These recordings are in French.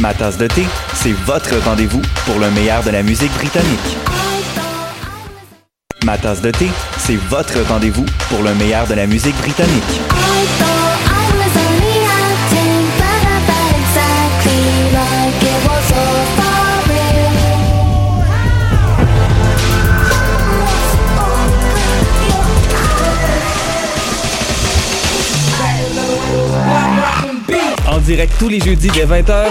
Ma tasse de thé, c'est votre rendez-vous pour le meilleur de la musique britannique. Ma tasse de thé, c'est votre rendez-vous pour le meilleur de la musique britannique. En direct tous les jeudis dès 20h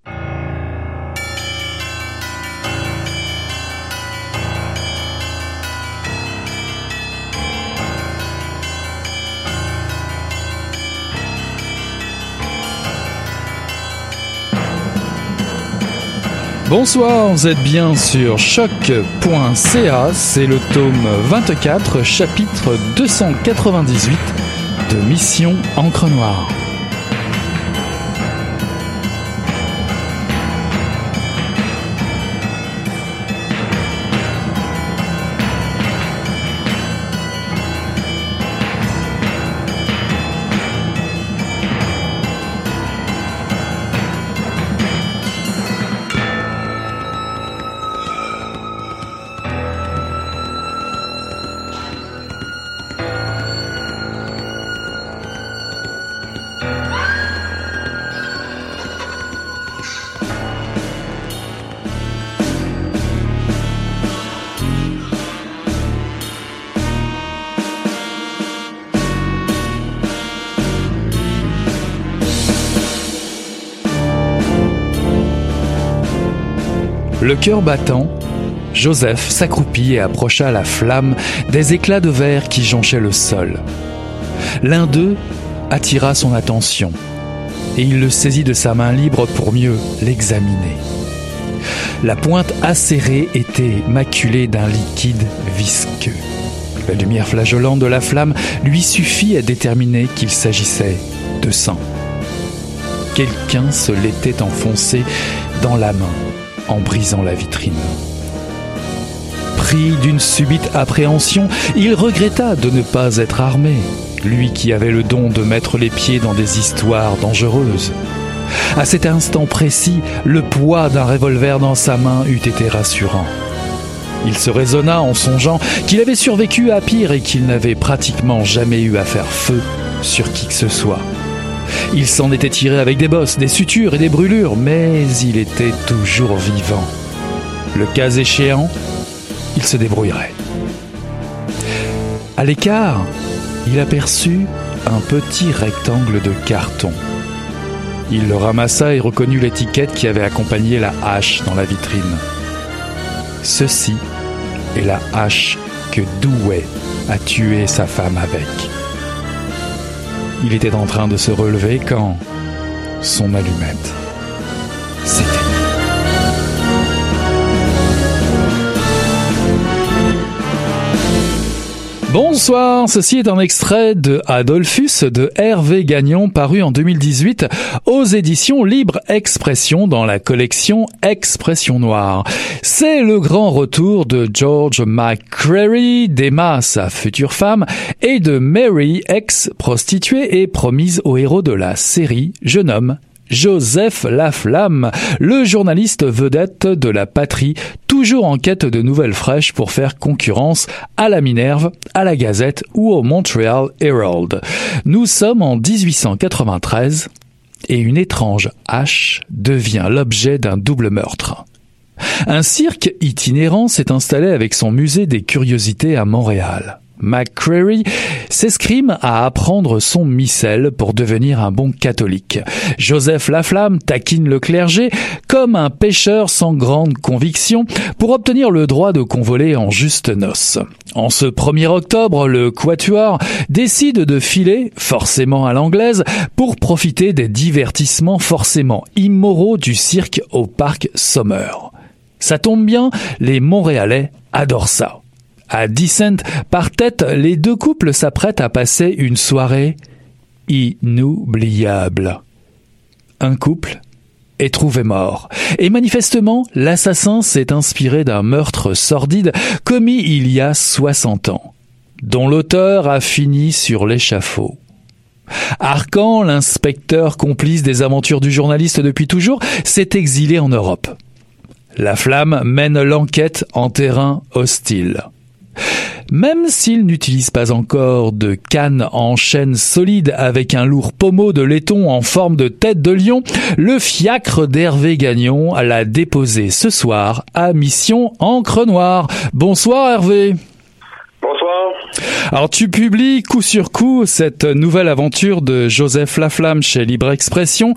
Bonsoir, vous êtes bien sur choc.ca, c'est le tome 24, chapitre 298 de Mission Encre Noire. Cœur battant, Joseph s'accroupit et approcha la flamme des éclats de verre qui jonchaient le sol. L'un d'eux attira son attention et il le saisit de sa main libre pour mieux l'examiner. La pointe acérée était maculée d'un liquide visqueux. La lumière flageolante de la flamme lui suffit à déterminer qu'il s'agissait de sang. Quelqu'un se l'était enfoncé dans la main en brisant la vitrine. Pris d'une subite appréhension, il regretta de ne pas être armé, lui qui avait le don de mettre les pieds dans des histoires dangereuses. À cet instant précis, le poids d'un revolver dans sa main eût été rassurant. Il se raisonna en songeant qu'il avait survécu à pire et qu'il n'avait pratiquement jamais eu à faire feu sur qui que ce soit. Il s'en était tiré avec des bosses, des sutures et des brûlures, mais il était toujours vivant. Le cas échéant, il se débrouillerait. À l'écart, il aperçut un petit rectangle de carton. Il le ramassa et reconnut l'étiquette qui avait accompagné la hache dans la vitrine. Ceci est la hache que Douai a tué sa femme avec. Il était en train de se relever quand son allumette s'éteignit. Bonsoir, ceci est un extrait de Adolphus de Hervé Gagnon paru en 2018 aux éditions Libre Expression dans la collection Expression Noire. C'est le grand retour de George McCreary, d'Emma, sa future femme, et de Mary, ex-prostituée et promise au héros de la série Jeune homme Joseph Laflamme, le journaliste vedette de la patrie, toujours en quête de nouvelles fraîches pour faire concurrence à la Minerve, à la Gazette ou au Montreal Herald. Nous sommes en 1893 et une étrange hache devient l'objet d'un double meurtre. Un cirque itinérant s'est installé avec son musée des curiosités à Montréal. McCreary s'escrime à apprendre son missel pour devenir un bon catholique. Joseph Laflamme taquine le clergé comme un pêcheur sans grande conviction pour obtenir le droit de convoler en juste noces. En ce 1er octobre, le Quatuor décide de filer, forcément à l'anglaise, pour profiter des divertissements forcément immoraux du cirque au parc Sommer. Ça tombe bien, les Montréalais adorent ça. À Decent, par tête, les deux couples s'apprêtent à passer une soirée inoubliable. Un couple est trouvé mort. Et manifestement, l'assassin s'est inspiré d'un meurtre sordide commis il y a 60 ans, dont l'auteur a fini sur l'échafaud. Arcan, l'inspecteur complice des aventures du journaliste depuis toujours, s'est exilé en Europe. La flamme mène l'enquête en terrain hostile. Même s'il n'utilise pas encore de canne en chaîne solide avec un lourd pommeau de laiton en forme de tête de lion, le fiacre d'Hervé Gagnon l'a déposé ce soir à Mission Encre Noire. Bonsoir Hervé. Alors tu publies coup sur coup cette nouvelle aventure de Joseph Laflamme chez Libre Expression,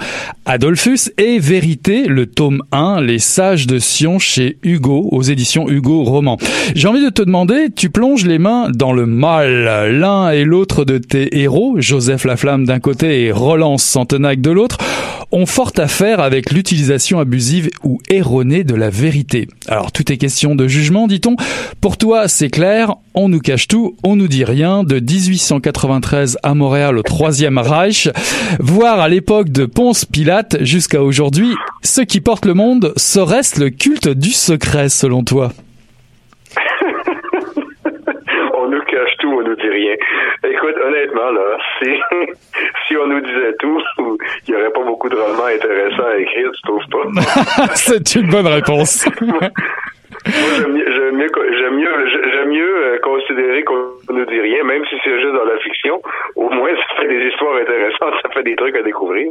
Adolphus et Vérité, le tome 1, Les Sages de Sion chez Hugo, aux éditions Hugo Roman. J'ai envie de te demander, tu plonges les mains dans le mal, l'un et l'autre de tes héros, Joseph Laflamme d'un côté et Roland Santenac de l'autre, ont fort à faire avec l'utilisation abusive ou erronée de la vérité. Alors tout est question de jugement, dit-on. Pour toi, c'est clair, on nous cache tout, on nous dit rien, de 1893 à Montréal au Troisième Reich, voire à l'époque de Ponce Pilate jusqu'à aujourd'hui, ce qui porte le monde serait-ce le culte du secret selon toi On nous nous dit rien. Écoute, honnêtement, là, si, si on nous disait tout, il n'y aurait pas beaucoup de romans intéressants à écrire, tu trouves pas? C'est une bonne réponse. j'aime mieux, j'aime mieux, j'aime mieux, euh, considérer qu'on ne dit rien, même si c'est juste dans la fiction. Au moins, ça fait des histoires intéressantes, ça fait des trucs à découvrir.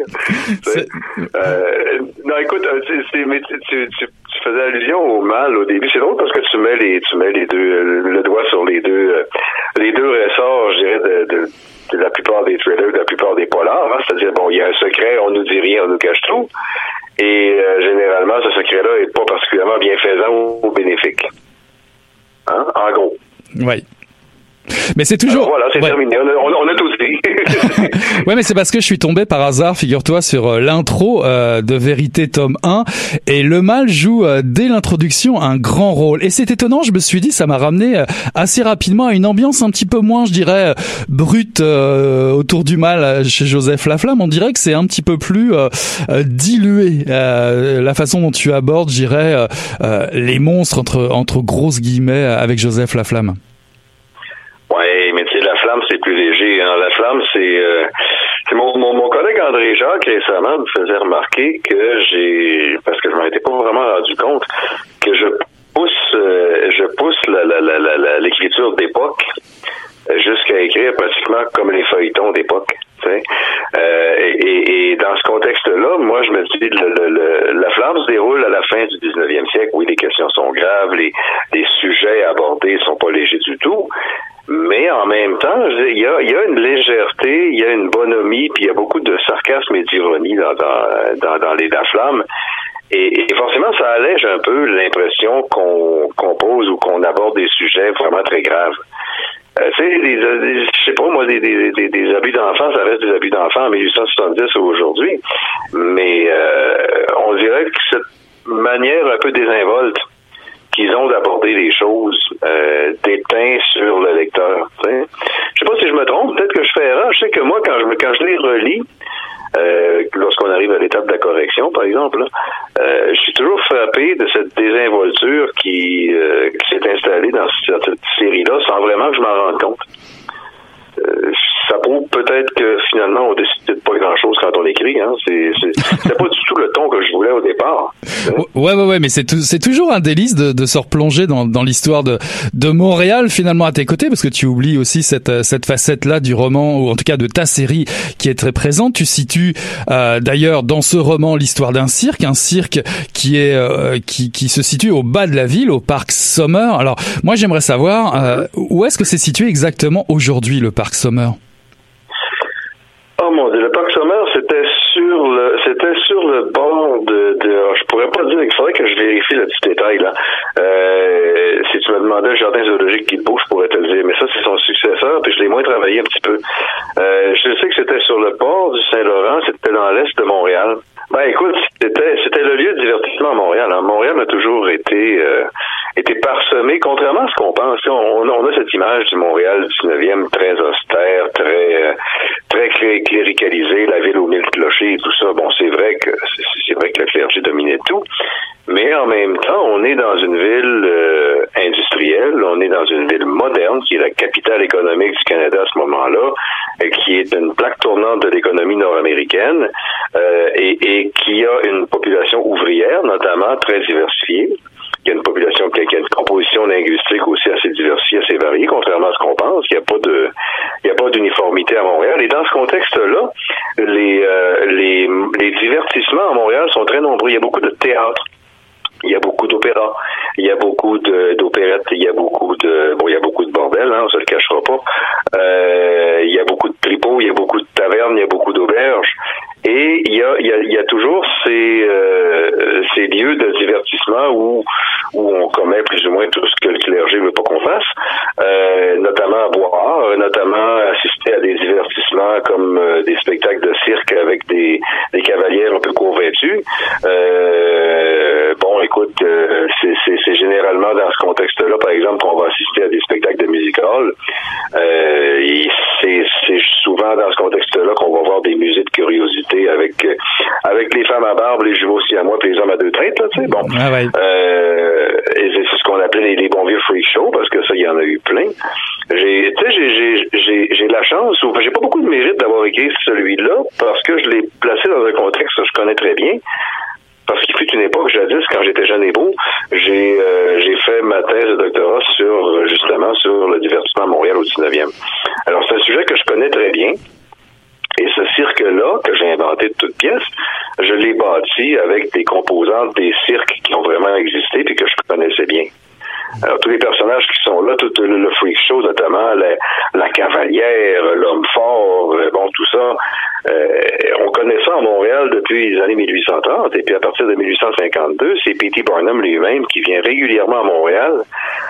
euh, non, écoute, euh, c'est, mais tu, tu, tu, faisais allusion au mal au début. C'est drôle parce que tu mets les, tu mets les deux, le doigt sur les deux, les deux ressorts, je dirais, de, de de la plupart des thrillers, de la plupart des polars. Hein? C'est-à-dire, bon, il y a un secret, on nous dit rien, on nous cache tout. Et euh, généralement, ce secret-là est pas particulièrement bienfaisant ou bénéfique. Hein? En gros. Oui. Mais c'est toujours. voilà, c'est terminé. On a, on a, tout dit. ouais, mais c'est parce que je suis tombé par hasard, figure-toi, sur euh, l'intro euh, de Vérité tome 1 et le mal joue euh, dès l'introduction un grand rôle. Et c'est étonnant, je me suis dit, ça m'a ramené assez rapidement à une ambiance un petit peu moins, je dirais, brute autour du mal chez Joseph Laflamme. On dirait que c'est un petit peu plus dilué la façon dont tu abordes, je dirais, les monstres entre entre grosses guillemets avec Joseph Laflamme. Oui, mais tu sais, la flamme, c'est plus léger. Hein. La c'est... Euh, mon, collègue André Jacques récemment me faisait remarquer que j'ai... Parce que je m'en étais pas vraiment rendu compte que je pousse euh, je pousse l'écriture d'époque jusqu'à écrire pratiquement comme les feuilletons d'époque. Euh, et, dans ce contexte-là, moi, je me dis, le, la flamme se déroule à la fin du 19e siècle. Oui, les questions sont graves, les, sujets abordés sont pas légers mais en même temps, il y a, une légèreté, il y a une bonhomie, puis il y a beaucoup de sarcasme et d'ironie dans, les La Flamme. Et, forcément, ça allège un peu l'impression qu'on pose ou qu'on aborde des sujets vraiment très graves. Euh, tu sais, je sais pas, moi, des abus d'enfants, ça reste des abus d'enfants en 1870 ou aujourd'hui. Mais euh, on dirait que cette manière un peu désinvolte qu'ils ont d'aborder les choses euh, déteint sur le lecteur. T'sais. Je sais pas si je me trompe, peut-être que je fais erreur. Je sais que moi, quand je, quand je les relis, euh, lorsqu'on arrive à l'étape de la correction, par exemple, euh, je suis toujours frappé de cette désinvolture qui, euh, qui s'est installée dans cette série-là sans vraiment que je m'en rende compte. Euh, ça prouve peut-être que finalement on décide de pas grand chose quand on écrit. Hein. C'est pas du tout le ton que je voulais au départ. Ouais, ouais, ouais, mais c'est c'est toujours un délice de, de se replonger dans, dans l'histoire de de Montréal finalement à tes côtés parce que tu oublies aussi cette cette facette là du roman ou en tout cas de ta série qui est très présente. Tu situes euh, d'ailleurs dans ce roman l'histoire d'un cirque, un cirque qui est euh, qui qui se situe au bas de la ville, au parc Sommer. Alors moi j'aimerais savoir euh, où est-ce que c'est situé exactement aujourd'hui le parc Sommer. Oh mon dieu, le parc sommaire, c'était sur le c'était sur le bord de, de je pourrais pas dire, il faudrait que je vérifie le petit détail là. Euh, si tu me demandais un jardin zoologique qui bouge, je pourrais te le dire, mais ça c'est son successeur, puis je l'ai moins travaillé un petit peu. Euh, je sais que c'était sur le port du Saint-Laurent, c'était dans l'est de Montréal. Ben écoute, c'était c'était le lieu de divertissement à Montréal. Hein. Montréal a toujours été euh, été parsemé, contrairement à ce qu'on pense. On, on, a cette image du Montréal du 19e très austère, très euh, très cléricalisé, la ville aux mille clochers et tout ça. Bon, c'est vrai que c'est vrai que le clergé dominait tout, mais en même temps, on est dans une ville euh, industrielle, on est dans une ville moderne qui est la capitale économique du Canada à ce moment-là, qui est une plaque tournante de l'économie nord-américaine euh, et, et qui a une population ouvrière, notamment très diversifiée. Il y a une population qui a une composition linguistique aussi assez diversifiée, assez variée, contrairement à ce qu'on pense. Il n'y a pas de, il n'y a pas d'uniformité à Montréal. Et dans ce contexte-là, les, euh, les, les divertissements à Montréal sont très nombreux. Il y a beaucoup de théâtre. Il y a beaucoup d'opéras, il y a beaucoup d'opérettes, il y a beaucoup de bon, il y a beaucoup de bordel, hein, on se le cachera pas. Euh, il y a beaucoup de tripots, il y a beaucoup de tavernes, il y a beaucoup d'auberges. Et il y a, y a, y a toujours ces, euh, ces lieux de divertissement où, où on commet plus ou moins tout ce que le clergé veut pas qu'on fasse, euh, notamment à boire, notamment assister à des divertissements comme euh, des spectacles de cirque avec des, des cavalières un peu convaincus. Euh, bon, écoute, euh, généralement dans ce contexte-là, par exemple, qu'on va assister à des spectacles de musical. Euh, c'est souvent dans ce contexte-là qu'on va voir des musées de curiosité avec euh, avec les femmes à barbe, les jumeaux aussi à moi, puis les hommes à deux traites, tu sais. Bon. Ah ouais. Euh, c'est ce qu'on appelait les, bons vieux freak shows, parce que ça, il y en a eu plein. J'ai, tu sais, j'ai la chance, ou j'ai pas beaucoup de mérite d'avoir écrit celui-là, parce que je l'ai placé dans un contexte que je connais très bien. Parce qu'il fut une époque, jadis, quand j'étais jeune et beau, j'ai euh, j'ai fait ma thèse de doctorat sur justement sur le divertissement à Montréal au 19e. Alors c'est un sujet que je connais très bien. Et ce cirque-là, que j'ai inventé de toutes pièces, je l'ai bâti avec des composantes des cirques qui ont vraiment existé puis que je connaissais bien. Alors, tous les personnages qui sont là, tout le, freak show, notamment la, cavalière, l'homme fort, euh, bon, tout ça, on connaît ça à Montréal depuis les années 1830, et puis à partir de 1852, c'est P.T. Barnum lui-même qui vient régulièrement à Montréal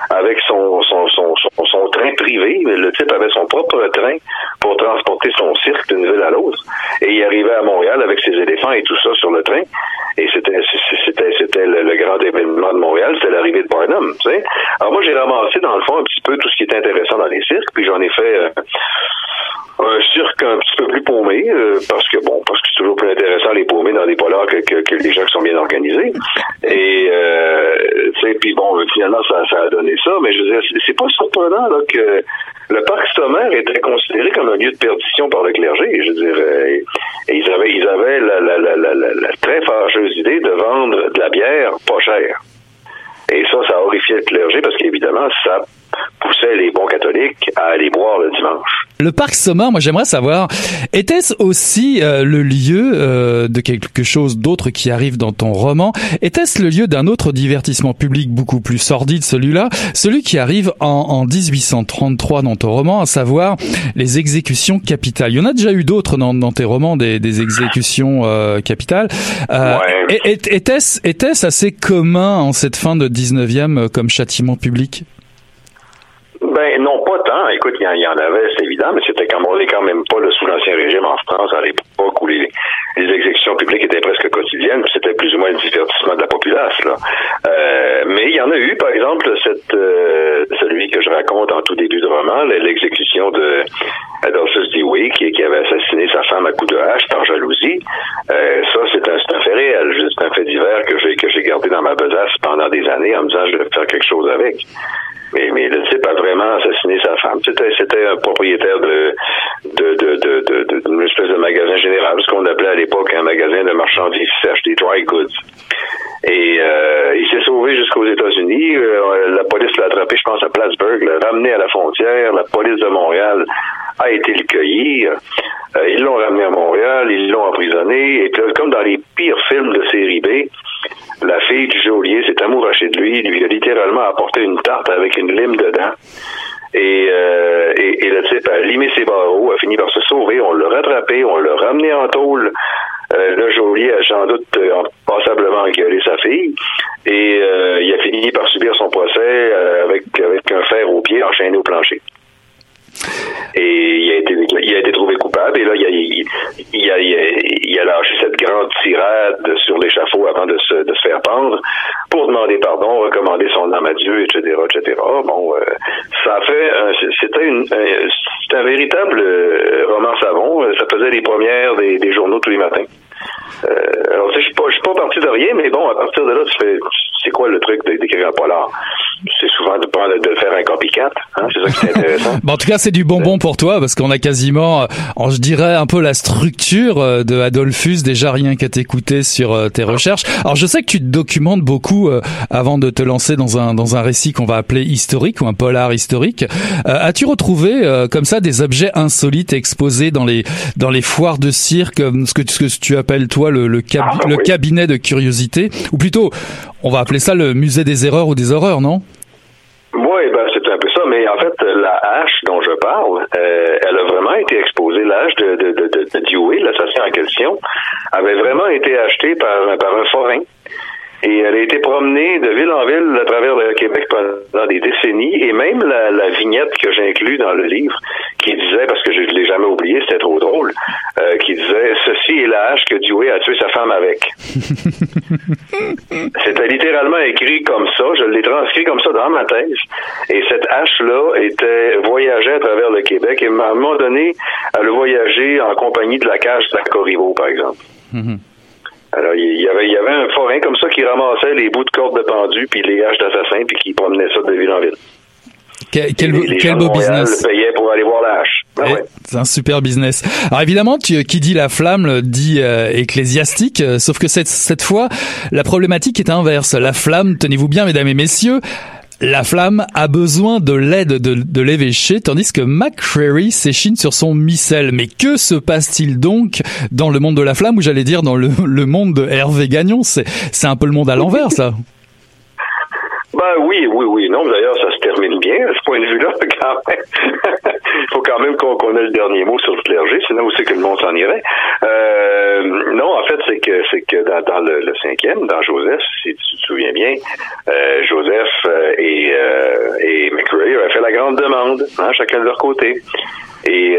avec son, son, son, son, train privé. Le type avait son propre train pour transporter son cirque d'une ville à l'autre, et il arrivait à Montréal avec ses éléphants et tout ça sur le train, et c'était le, grand événement de Montréal, c'était l'arrivée de Barnum, tu sais. Alors moi, j'ai ramassé dans le fond un petit peu tout ce qui est intéressant dans les cirques, puis j'en ai fait euh, un cirque un petit peu plus paumé, euh, parce que bon, parce que c'est toujours plus intéressant les paumés dans des polars que, que, les gens qui sont bien organisés. Et euh, puis bon, finalement, ça, a donné ça, mais je veux dire, c'est pas surprenant que le parc Sommer était considéré comme un lieu de perdition par le clergé. Je veux dire, et, ils avaient, ils avaient la, la très fâcheuse idée de vendre de la bière pas chère. Et ça, ça horrifiait le clergé parce qu'évidemment, ça poussait les bons catholiques à aller boire le dimanche. Le parc Sommer, moi j'aimerais savoir, était-ce aussi euh, le lieu euh, de quelque chose d'autre qui arrive dans ton roman? Était-ce le lieu d'un autre divertissement public beaucoup plus sordide, celui-là? Celui qui arrive en, en, 1833 dans ton roman, à savoir les exécutions capitales. Il y en a déjà eu d'autres dans, dans, tes romans, des, des exécutions euh, capitales. Euh, ouais. Était-ce était assez commun en cette fin de 19e euh, comme châtiment public? Ben non, pas tant. Écoute, il y, en avait, mais c'était quand on est quand même pas sous l'ancien régime en France à l'époque où les, exécutions publiques étaient presque quotidiennes, c'était plus ou moins le divertissement de la populace. Là. Euh, mais il y en a eu, par exemple, euh, celui que je raconte en tout début de roman, l'exécution de Adolphus Dewey, qui, avait assassiné sa femme à coups de hache par jalousie. Euh, ça, c'est un, fait réel. C'est un fait divers que j'ai gardé dans ma besace pendant des années en me disant je vais faire quelque chose avec. Mais, mais le type a vraiment assassiné sa femme. C'était, c'était un propriétaire de, de, de, de, d'une espèce de magasin général, ce qu'on appelait à l'époque un magasin de marchandises sèches, des dry goods. Et euh, il s'est sauvé jusqu'aux États-Unis. Euh, la police l'a attrapé, je pense, à Plattsburgh, l'a ramené à la frontière. La police de Montréal a été le cueillir. Euh, ils l'ont ramené à Montréal, ils l'ont emprisonné. Et puis, là, comme dans les pires films de série B, la fille du geôlier s'est amourachée de lui, lui a littéralement apporté une tarte avec une lime dedans. Et, euh, et, le type a limé ses barreaux, a fini par se sauver. On l'a rattrapé, on l'a ramené en tôle. Euh, le geôlier a sans doute euh, passablement engueulé sa fille. Et il a fini par subir son procès avec, avec un fer au pied enchaîné au plancher. Et il a été, il a été trouvé coupable. Et là, il a, lâché cette grande tirade sur l'échafaud avant de se, faire pendre pour demander pardon, recommander son âme à Dieu, etc., etc. Bon, euh, ça a fait, c'était un, un véritable euh, roman savon. Ça faisait les premières des, journaux tous les matins. Euh, alors, je suis pas, suis pas parti de rien, mais bon, à partir de là, tu fais, c'est quoi le truc d'écrire un polar? C'est souvent de de faire un copycat, hein, c'est ça qui est intéressant. Bon, en tout cas, c'est du bonbon pour toi parce qu'on a quasiment, euh, je dirais, un peu la structure euh, de Adolphus déjà rien qu'à t'écouter sur euh, tes recherches. Alors, je sais que tu te documentes beaucoup euh, avant de te lancer dans un dans un récit qu'on va appeler historique ou un polar historique. Euh, As-tu retrouvé euh, comme ça des objets insolites exposés dans les dans les foires de cirque, ce que, ce que tu appelles toi le le, cab- Ah, le cabinet de curiosité, ou plutôt, on va appeler ça le musée des erreurs ou des horreurs, non? Oui, ben c'est un peu ça, mais en fait, la hache dont je parle, euh, elle a vraiment été exposée. La hache de, de, de, de, de Dewey, l'assassin en question, avait vraiment été achetée par, par un forain. Et elle a été promenée de ville en ville à travers le Québec pendant des décennies. Et même la, la vignette que j'inclus dans le livre, qui disait, parce que je ne l'ai jamais oublié, c'était trop drôle, euh, qui disait « La hache que Dewey a tué sa femme avec ». C'était littéralement écrit comme ça. Je l'ai transcrit comme ça dans ma thèse. Et cette hache-là était voyageait à travers le Québec. Et à un moment donné, elle a voyagé en compagnie de la cage d'Acorivo, par exemple. Alors, il y avait, il y avait un forain comme ça qui ramassait les bouts de corde de pendu puis les haches d'assassins puis qui promenait ça de ville en ville. Quel, quel, Et les quel gens beau Montréal business. payaient pour aller voir la hache. Ben Eh, ouais. C'est un super business. Alors évidemment, tu, qui dit la flamme le dit euh, ecclésiastique, euh, sauf que cette, cette fois, la problématique est inverse. La flamme, tenez-vous bien, mesdames et messieurs, la flamme a besoin de l'aide de, de l'évêché, tandis que McCreary s'échine sur son missel. Mais que se passe-t-il donc dans le monde de la flamme, ou j'allais dire dans le, le monde de Hervé Gagnon? C'est c'est un peu le monde à l'envers, ça. Ben oui, oui, oui. Non, d'ailleurs, ça termine bien à ce point de vue-là, quand. Il faut quand même qu'on qu'on ait le dernier mot sur le clergé, sinon c'est que le monde s'en irait. Euh, non, en fait, c'est que c'est que dans, le, cinquième, dans Joseph, si tu te souviens bien, euh, Joseph euh, et, McRae avaient fait la grande demande, hein, chacun de leur côté. Et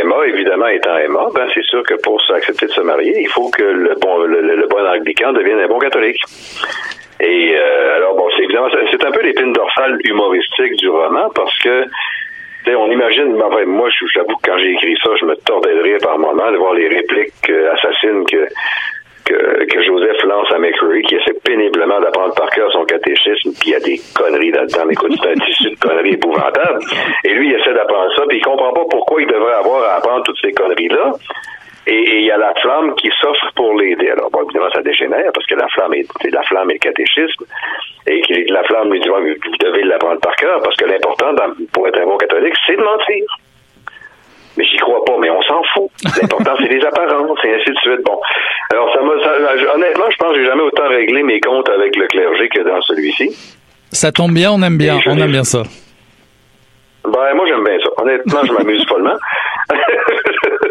Emma, évidemment, étant Emma, ben c'est sûr que pour accepter de se marier, il faut que le bon le- le bon anglican devienne un bon catholique. Et euh, alors bon, c'est évidemment c'est- un peu l'épine dorsale humoristique du roman parce que on imagine, ben, enfin, moi, je- j'avoue que quand j'ai écrit ça, je me tordais de rire par moment de voir les répliques euh, assassines que, que, que Joseph lance à McCreary, qui essaie péniblement d'apprendre par cœur son catéchisme, puis il y a des conneries là-dedans. Écoute, c'est un tissu de conneries épouvantables. Et lui, il essaie d'apprendre ça, puis il comprend pas pourquoi il devrait avoir à apprendre toutes ces conneries-là. Et il y a la flamme qui s'offre pour l'aider. Alors, bon, évidemment, ça dégénère parce que la flamme est, c'est la flamme et le catéchisme. Et que la flamme lui dit, vous devez l'apprendre par cœur parce que l'important pour être un bon catholique, c'est de mentir. Mais j'y crois pas, mais on s'en fout. L'important, c'est les apparences, et ainsi de suite. Bon. Alors, ça m'a, ça- honnêtement, je pense que j'ai jamais autant réglé mes comptes avec le clergé que dans celui-ci. Ça tombe bien, on aime bien, on aime bien ça. Ben, moi, j'aime bien ça. Honnêtement, je m'amuse follement.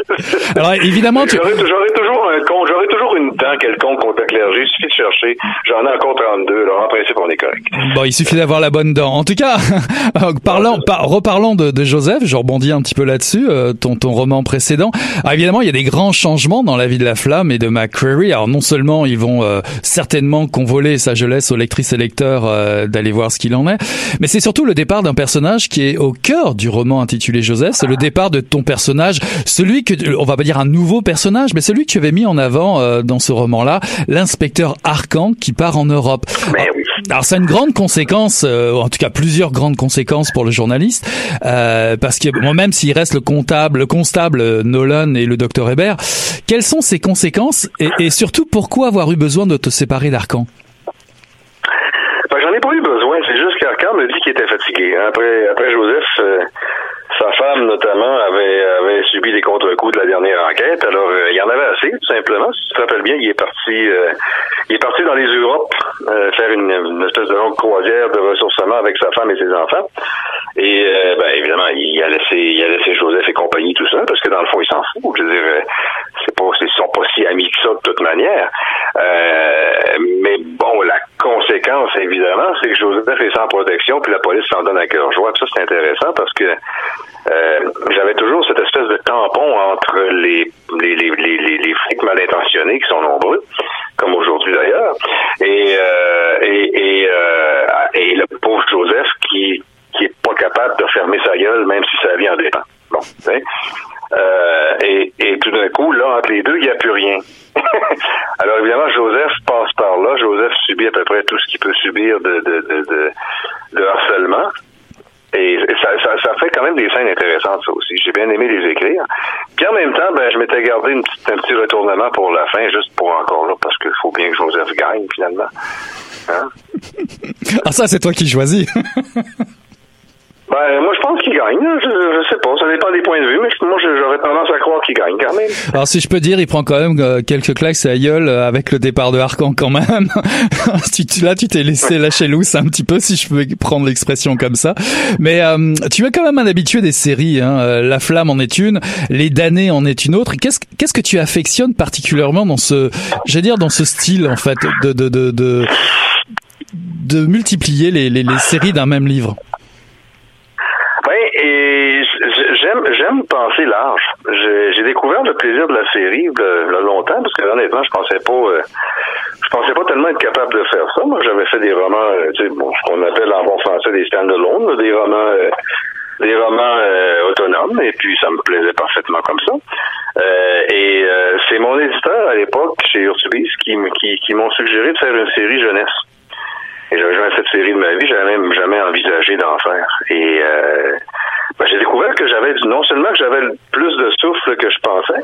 Alors évidemment, tu... J'aurais j'aurais toujours un con, j'aurais toujours une dent quelconque contre le clergé. Il suffit chercher. J'en ai encore 32. Alors, en principe, on est correct. Bon, il suffit d'avoir la bonne dent. En tout cas, parlant, reparlant de, de, Joseph, je rebondis un petit peu là-dessus, euh, ton, ton roman précédent. Alors, évidemment, il y a des grands changements dans la vie de la flamme et de McCreary. Alors, non seulement ils vont euh, certainement convoler, ça je laisse aux lectrices et lecteurs euh, d'aller voir ce qu'il en est, mais c'est surtout le départ d'un personnage qui est au cœur du roman intitulé Joseph. C'est le départ de ton personnage, celui que, on va pas dire un nouveau personnage, mais celui que tu avais mis en avant euh, dans ce roman-là, l'inspecteur Arcan qui part en Europe. Mais oui. Alors ça a une grande conséquence, euh, en tout cas plusieurs grandes conséquences pour le journaliste, euh, parce que moi même s'il reste le comptable, le constable euh, Nolan et le docteur Hébert, quelles sont ces conséquences et, et surtout pourquoi avoir eu besoin de te séparer d'Arcan ben, J'en ai pas eu besoin, c'est juste qu'il était fatigué. Après, après Joseph, euh, sa femme, notamment, avait, subi des contre-coups de la dernière enquête. Alors, euh, il y en avait assez, tout simplement. Si tu te rappelles bien, il est parti euh, il est parti dans les Europes faire une, une, espèce de longue croisière de ressourcement avec sa femme et ses enfants. Et ben, évidemment, il a laissé il a laissé Joseph et compagnie tout ça, parce que dans le fond, il s'en fout. Je veux dire, c'est pas ils sont pas si amis que ça de toute manière. mais bon, la conséquence, évidemment, c'est que Joseph est sans protection, puis la police s'en donne à cœur joie. Puis ça, c'est intéressant parce que euh, j'avais toujours cette espèce de tampon entre les les, les, les, les flics mal intentionnés qui sont nombreux, comme aujourd'hui d'ailleurs, et, euh, et, et, euh, et, le pauvre Joseph qui qui est pas capable de fermer sa gueule même si sa vie en dépend. Bon, euh, et, et tout d'un coup, là, entre les deux, il n'y a plus rien. Alors évidemment, Joseph passe par là. Joseph subit à peu près tout ce qu'il peut subir de, de, de, de, de harcèlement. Et ça, ça, ça, fait quand même des scènes intéressantes, ça aussi. J'ai bien aimé les écrire. Puis en même temps, ben, je m'étais gardé une petite, un petit retournement pour la fin, juste pour encore là, parce qu'il faut bien que Joseph gagne, finalement. Hein? Ah, ça, c'est toi qui choisis. Ben, moi, je pense qu'il gagne. Je, je, sais pas. Ça dépend des points de vue, mais moi, j'aurais tendance à croire qu'il gagne quand même. Alors, si je peux dire, il prend quand même euh, quelques claques à gueule euh, avec le départ de Arcan quand même. là, tu t'es laissé lâcher loose un petit peu, si je peux prendre l'expression comme ça. Mais euh, tu es quand même un habitué des séries. Hein. La Flamme en est une, Les damnés en est une autre. Qu'est-ce qu'est-ce que tu affectionnes particulièrement dans ce, je dire, dans ce style en fait de de de de, de multiplier les, les, séries d'un même livre? et j'aime j'aime penser large. J'ai découvert le plaisir de la série de longtemps parce que honnêtement, je pensais pas euh, je pensais pas tellement être capable de faire ça. Moi, j'avais fait des romans, euh, tu sais, ce qu'on appelle en bon français des stand-alone, des romans euh, des romans autonomes et puis ça me plaisait parfaitement comme ça. Et c'est mon éditeur à l'époque chez Urtubis qui, qui, qui m'ont suggéré de faire une série jeunesse. Et j'avais jamais fait série de ma vie, j'avais même jamais envisagé d'en faire. Et euh, ben, j'ai découvert que j'avais non seulement que j'avais plus de souffle que je pensais,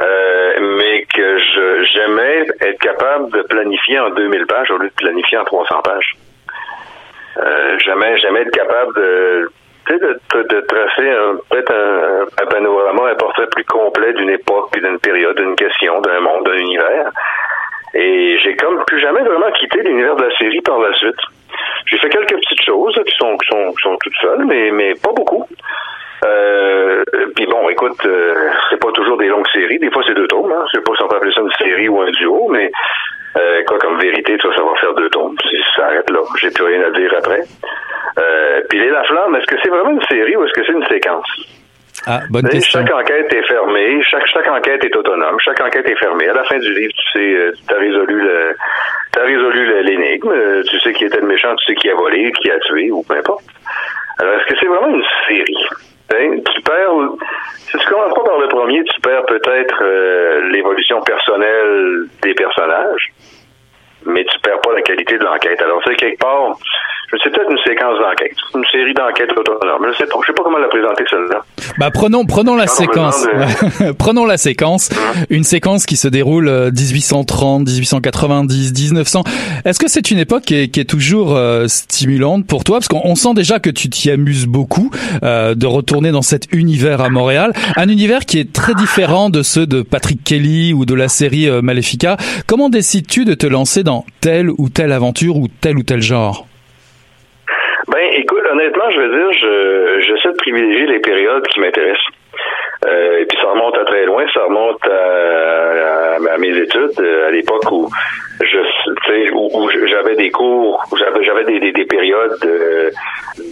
euh, mais que je j'aimais être capable de planifier en 2000 pages au lieu de planifier en 300 pages. Euh, j'aimais j'aimais être capable de tracer peut-être un, un, panorama, un portrait plus complet d'une époque, d'une période, d'une question, d'un monde, d'un univers. Et j'ai comme plus jamais vraiment quitté l'univers de la série par la suite. J'ai fait quelques petites choses qui sont, qui sont, qui sont toutes seules, mais, mais pas beaucoup. Euh, puis bon, écoute, euh, c'est pas toujours des longues séries. Des fois, c'est deux tomes. Hein. Je sais pas si on peut appeler ça une série ou un duo, mais euh, quoi comme vérité, ça, ça va faire deux tomes. Ça arrête là. J'ai plus rien à dire après. Euh, puis les La Flamme, est-ce que c'est vraiment une série ou est-ce que c'est une séquence? Ah, bonne question. Chaque enquête est fermée, chaque, chaque enquête est autonome, chaque enquête est fermée. À la fin du livre, tu sais, tu as résolu le, t'as résolu l'énigme, tu sais qui était le méchant, tu sais qui a volé, qui a tué, ou peu importe. Alors, est-ce que c'est vraiment une série? Hein? Tu perds, si tu commences pas par le premier, tu perds peut-être euh, l'évolution personnelle des personnages, mais tu perds pas la qualité de l'enquête. Alors, c'est quelque part, je sais peut-être une séquence d'enquête, une série d'enquêtes autonomes. Je sais pas, je sais pas comment la présenter celle-là. Bah prenons prenons la séquence. De... prenons la séquence, mmh. une séquence qui se déroule 1830, 1890, 1900. Est-ce que c'est une époque qui est, qui est toujours euh, stimulante pour toi? Parce qu'on sent déjà que tu t'y amuses beaucoup euh, de retourner dans cet univers à Montréal, un univers qui est très différent de ceux de Patrick Kelly ou de la série euh, Maléfica. Comment décides-tu de te lancer dans telle ou telle aventure ou tel ou tel genre? Ben, écoute, honnêtement, je veux dire, je, j'essaie de privilégier les périodes qui m'intéressent. Euh, et puis ça remonte à très loin, ça remonte à, mes études, euh, à l'époque où je où, j'avais des cours, où j'avais des, des, des périodes euh,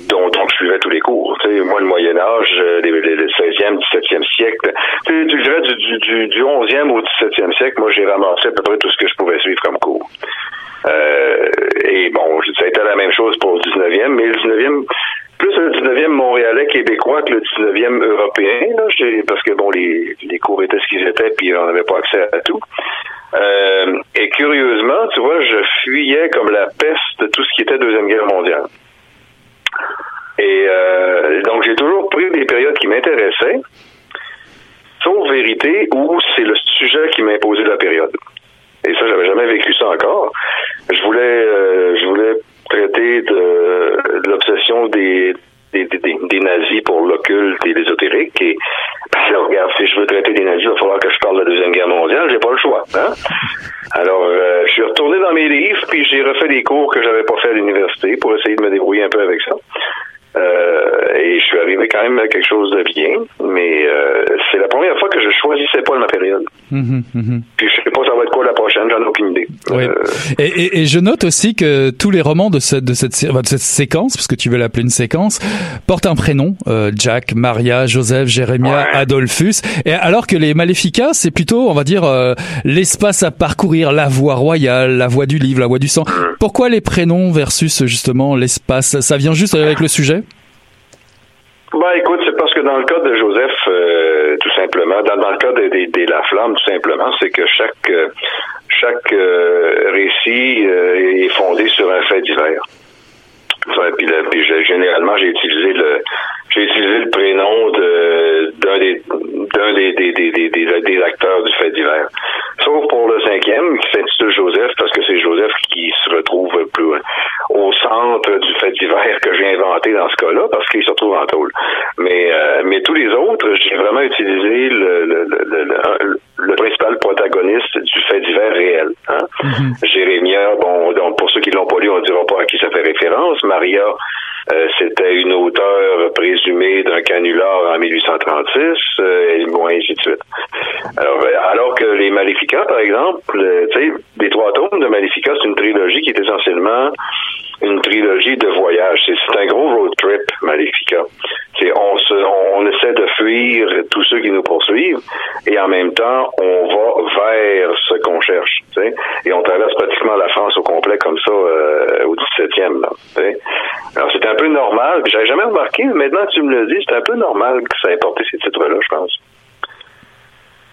dont, je suivais tous les cours. Moi, le Moyen Âge, le 16e, 17e siècle, tu dirais du, du, du 11e au 17e siècle, moi j'ai ramassé à peu près tout ce que je pouvais suivre comme cours. Euh, et bon, ça a été la même chose pour le 19e, mais le 19e, plus le 19e montréalais québécois que le 19e européen, là, parce que bon, les, les cours étaient ce qu'ils étaient, puis on n'avait pas accès à tout. Euh, et curieusement, tu vois, je fuyais comme la peste de tout ce qui était Deuxième Guerre mondiale. Et euh, donc, j'ai toujours pris des périodes qui m'intéressaient, sauf vérité, où c'est le sujet qui m'a imposé la période. Et ça, j'avais jamais vécu ça encore. Je voulais, euh, je voulais traiter de, l'obsession des, des, des, nazis pour l'occulte et l'ésotérique. Et ben, regarde, si je veux traiter des nazis, il va falloir que je parle de la Deuxième Guerre mondiale. J'ai pas le choix. Hein? Alors, euh, je suis retourné dans mes livres, puis j'ai refait des cours que j'avais pas fait à l'université pour essayer de me débrouiller un peu avec ça. Euh, et je suis arrivé quand même à quelque chose de bien, mais euh, c'est la première fois que je choisissais pas ma période. Mhm, mhm. Puis je sais pas ça va être quoi la prochaine, j'en ai aucune idée. Oui. Euh, Et, et- et je note aussi que tous les romans de cette, de cette, de séquence, parce que tu veux l'appeler une séquence, portent un prénom. euh, Jack, Maria, Joseph, Jérémia, Ouais. Adolphus. Et alors que les Maléficas, c'est plutôt, on va dire, euh, l'espace à parcourir, la voie royale, la voie du livre, la voie du sang. Pourquoi les prénoms versus justement l'espace? Ça vient juste avec le sujet? Ben écoute, c'est parce que dans le cas de Joseph, euh, tout simplement, dans, dans le cas des La Flamme, tout simplement, c'est que chaque euh, chaque euh, récit euh, est fondé sur un fait divers. Ouais, puis, puis généralement, j'ai utilisé le j'ai utilisé le prénom de d'un des d'un des, des, des- des acteurs du fait divers. Sauf pour le cinquième, qui s'intitule Joseph, parce que c'est Joseph qui se retrouve plus au centre du fait divers que j'ai inventé dans ce cas-là, parce qu'il se retrouve en tôle. Mais euh, mais tous les autres, j'ai vraiment utilisé le, le, le, le, principal protagoniste du fait divers réel. Hein? Jérémia, bon, donc pour ceux qui l'ont pas lu, on ne dira pas à qui ça fait référence. Maria, euh, c'était une auteure présumée d'un canular en 1836, euh, et ainsi de suite. Alors, euh, alors que les Maléficats, par exemple, euh, tu sais, les trois tomes de Maléfica, c'est une trilogie qui est essentiellement une trilogie de voyage. C'est un gros road trip, Maléfica. On, se, on, essaie de fuir tous ceux qui nous poursuivent et en même temps, on va vers ce qu'on cherche. Et on traverse pratiquement la France au complet comme ça euh, au 17e. Là, tu sais. Alors c'est un peu normal. J'avais jamais remarqué, maintenant tu me le dis, c'est un peu normal que ça ait porté ces titres-là, je pense.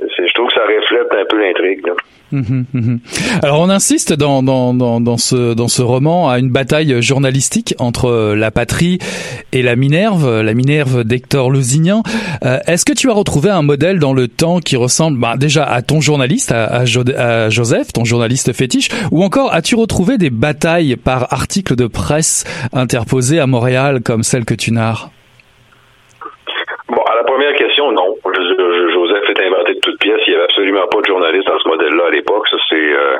Je trouve que ça reflète un peu l'intrigue. Mhm, mhm. Alors on insiste dans, dans, dans, dans, ce, dans ce roman à une bataille journalistique entre euh, la patrie et la Minerve, euh, la Minerve d'Hector Lusignan. Euh, Est-ce que tu as retrouvé un modèle dans le temps qui ressemble bah, déjà à ton journaliste, à, à Jo- à Joseph, ton journaliste fétiche, ou encore as-tu retrouvé des batailles par articles de presse interposés à Montréal comme celle que tu narres Bon, à la première question, non. Je- je- Joseph toutes pièces. Il n'y avait absolument pas de journaliste dans ce modèle-là à l'époque. Ça, c'est euh,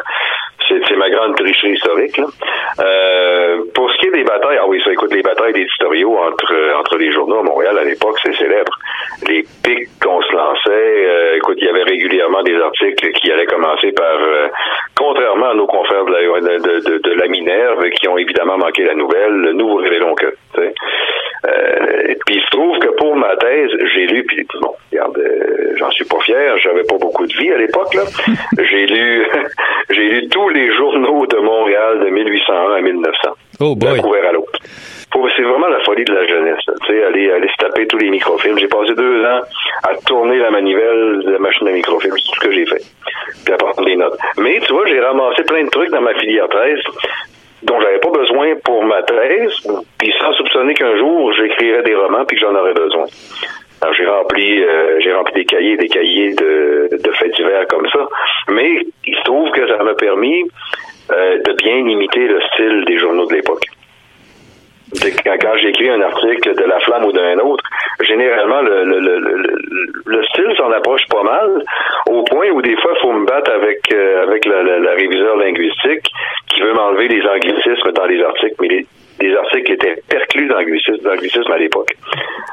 c'est c'est ma grande tricherie historique. là. Euh, pour ce qui est des batailles, ah oui, ça écoute, les batailles d'éditoriaux entre entre les journaux à Montréal à l'époque, c'est célèbre. Les pics qu'on se lançait, euh, écoute, il y avait régulièrement des articles qui allaient commencer par, euh, contrairement à nos confrères de la, de, de, la Minerve, qui ont évidemment manqué la nouvelle, le nous vous révélons que sais. Euh, et puis il se trouve que pour ma thèse, j'ai lu, puis bon, regarde, euh, j'en suis pas fier, j'avais pas beaucoup de vie à l'époque, j'ai lu j'ai lu tous les journaux de Montréal de 1801 à 1900. Oh D'un boy. couvert à l'autre. C'est vraiment la folie de la jeunesse. Tu aller, aller se taper tous les microfilms. J'ai passé deux ans à tourner la manivelle de la machine à microfilm. C'est tout ce que j'ai fait. Puis à prendre des notes. Mais tu vois, j'ai ramassé plein de trucs dans ma filière 13 dont j'avais pas besoin pour ma thèse, puis sans soupçonner qu'un jour j'écrirais des romans puis que j'en aurais besoin. Alors j'ai rempli euh, j'ai rempli des cahiers, des cahiers de, de faits divers comme ça. Mais il se trouve que ça m'a permis euh, de bien imiter le style des journaux de l'époque. C'est que Quand, quand j'écris un article de La Flamme ou d'un autre, généralement le, le, le, le, le style s'en approche pas mal, au point où des fois il faut me battre avec euh, avec la, la, la réviseur linguistique qui veut m'enlever les anglicismes dans les articles, mais les, les articles qui était perclus d'anglicisme à l'époque.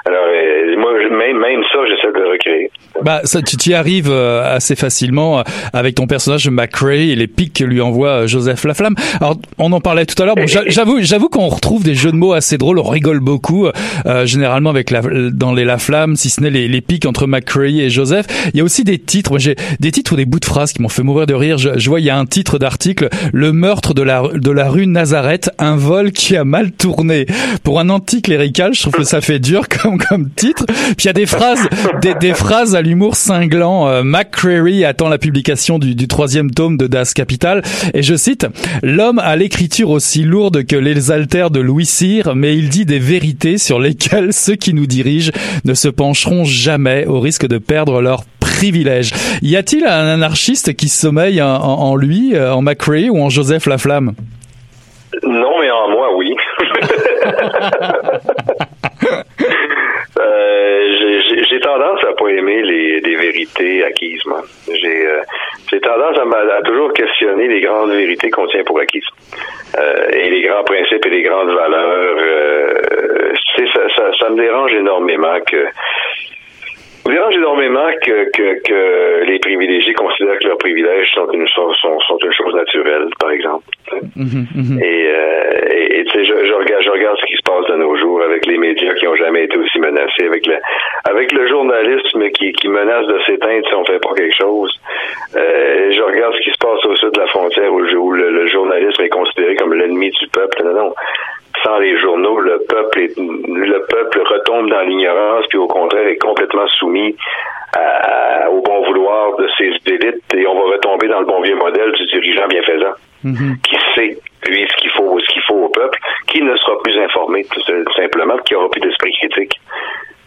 Alors, euh, moi, même, même ça, j'essaie de le recréer. Bah, ça, tu y arrives euh, assez facilement euh, avec ton personnage McCray et les pics que lui envoie Joseph Laflamme. Alors, on en parlait tout à l'heure. Bon, j'avoue, j'avoue qu'on retrouve des jeux de mots assez drôles. On rigole beaucoup, euh, généralement avec la, dans les Laflamme, si ce n'est les, les pics entre McCray et Joseph. Il y a aussi des titres. Moi, j'ai des titres ou des bouts de phrases qui m'ont fait mourir de rire. Je, je vois, il y a un titre d'article "Le meurtre de la de la rue Nazareth, un vol qui a mal tourné." Pour un anti-clérical, je trouve que ça fait dur comme comme titre. Puis il y a des phrases, des, des phrases à l'humour cinglant. Euh, McCreary attend la publication du, du, troisième tome de Das Capital. Et je cite, L'homme a l'écriture aussi lourde que les altères de Louis Cyr, mais il dit des vérités sur lesquelles ceux qui nous dirigent ne se pencheront jamais au risque de perdre leur privilège. Y a-t-il un anarchiste qui sommeille en, en lui, euh, en McCreary ou en Joseph Laflamme? Non, mais en moi, oui. Euh, j'ai tendance à pas aimer les, vérités acquises, moi. J'ai euh, tendance à, à, toujours questionner les grandes vérités qu'on tient pour acquises. Euh, et les grands principes et les grandes valeurs. Euh, ça, ça, me dérange énormément que dérange énormément que, que, les privilégiés considèrent que leurs privilèges sont une, sont, sont une chose naturelle, par exemple. Et, euh, et tu sais, je, je, regarde, je regarde ce qui se passe de nos jours avec les médias qui ont jamais été aussi menacés, avec le, avec le journalisme qui, qui menace de s'éteindre si on fait pas quelque chose. Euh, je regarde ce qui se passe au sud de la frontière où, où le, le journalisme est considéré comme l'ennemi du peuple. Non, non sans les journaux, le peuple est, le peuple retombe dans l'ignorance, puis au contraire est complètement soumis à, au bon vouloir de ses élites, et on va retomber dans le bon vieux modèle du dirigeant bienfaisant, mm-hmm. qui sait lui ce qu'il faut, ce qu'il faut au peuple, qui ne sera plus informé tout simplement, qui aura plus d'esprit critique.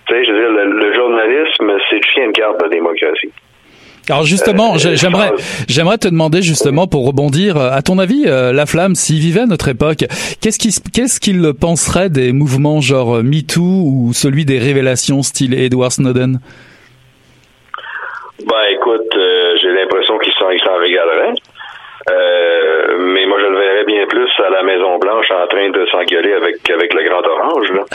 Tu sais, je veux dire, le, le journalisme, c'est chien de garde de la démocratie. Alors justement, euh, j'aimerais j'aimerais te demander justement pour rebondir, euh, à ton avis, euh, la flamme, s'il vivait à notre époque, qu'est-ce qu'il qu'est-ce qu'il penserait des mouvements genre MeToo ou celui des révélations style Edward Snowden? Ben écoute, j'ai l'impression qu'il s'en s'en régalerait. mais moi, je le verrais bien plus à la Maison Blanche en train de s'engueuler avec avec le Grand Orange. Là.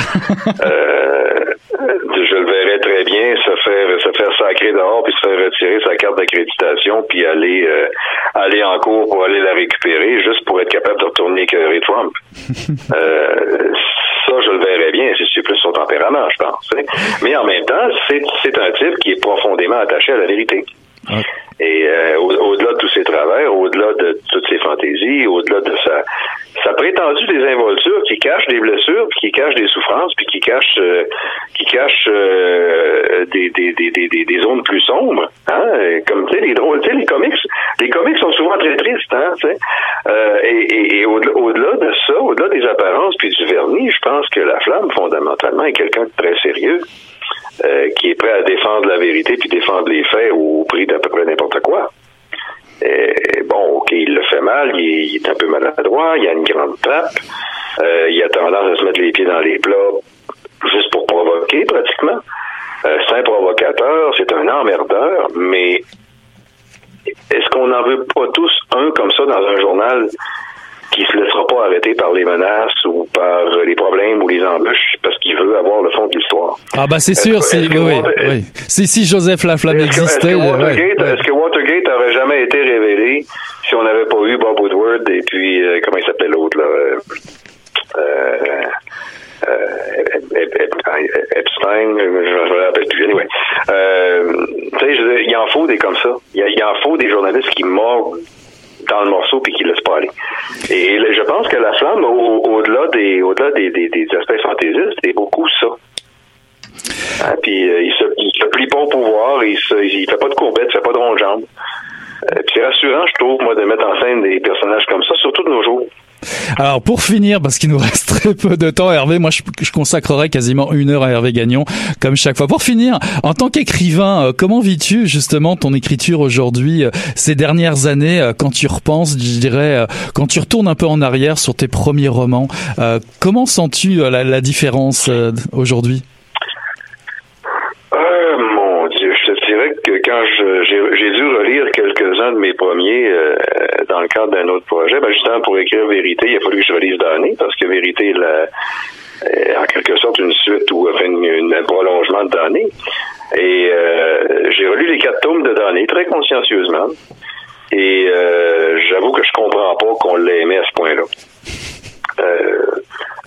je le verrais très bien se faire se faire sacrer dehors puis se faire retirer sa carte d'accréditation puis aller euh, aller en cours pour aller la récupérer juste pour être capable de retourner écœurer Trump. euh, ça, je le verrais bien si c'est plus son tempérament, je pense. Mais en même temps, c'est c'est un type qui est profondément attaché à la vérité. Et euh, au-delà de tous ses travers, au-delà de toutes ses fantaisies, au-delà de sa, sa prétendue désinvolture qui cache des blessures, puis qui cache des souffrances, puis qui cache euh, qui cache euh, des, des, des, des, zones plus sombres. Hein? Comme tu sais, les drôles, tu sais, les comics, les comics sont souvent très tristes, hein, tu sais. Euh, et, et, et au-delà de ça, au-delà des apparences puis du vernis, je pense que la flamme, fondamentalement, est quelqu'un de très sérieux. Euh, qui est prêt à défendre la vérité puis défendre les faits au prix d'à peu près n'importe quoi. Bon, ok, il le fait mal, il, est un peu maladroit, il a une grande trappe, euh, il a tendance à se mettre les pieds dans les plats juste pour provoquer pratiquement. Euh, c'est un provocateur, c'est un emmerdeur, mais est-ce qu'on n'en veut pas tous un comme ça dans un journal qui se laissera pas arrêter par les menaces ou par les problèmes ou les embûches parce qu'il veut avoir le fond de l'histoire. Ah bah c'est sûr, si, oui, oui. Si, si Joseph Laflamme existait... Est-ce que, Watergate, ouais, est-ce que Watergate aurait jamais été révélé si on n'avait pas eu Bob Woodward et puis, euh, comment il s'appelait l'autre, là euh, euh, Epstein, je me rappelle plus. Anyway, euh, tu sais, il en faut des comme ça. Il, il en faut des journalistes qui mordent dans le morceau puis qui laisse pas aller. Et je pense que la flamme, au-delà des, au-delà des, des, des, aspects fantaisistes, c'est beaucoup ça. Hein, puis euh, il, se, se plie pas au pouvoir, il, se, il fait pas de courbettes, il fait pas de ronde jambe. Euh, c'est rassurant, je trouve, moi, de mettre en scène des personnages comme ça, surtout de nos jours. Alors pour finir, parce qu'il nous reste très peu de temps, Hervé, moi je, consacrerai quasiment une heure à Hervé Gagnon, comme chaque fois. Pour finir, en tant qu'écrivain, euh, comment vis-tu justement ton écriture aujourd'hui, euh, ces dernières années, euh, quand tu repenses, je dirais, quand tu retournes un peu en arrière sur tes premiers romans, comment sens-tu la, différence aujourd'hui? Mon Dieu, je te dirais que quand j'ai dû relire de mes premiers dans dans le cadre d'un autre projet. Ben, justement, pour écrire Vérité, il a fallu que je relise d'année parce que Vérité est en quelque sorte une suite ou enfin, une, un prolongement de Donné. Et euh, j'ai relu les quatre tomes de Donné très consciencieusement. Et euh, j'avoue que je comprends pas qu'on l'ait aimé à ce point-là. Euh,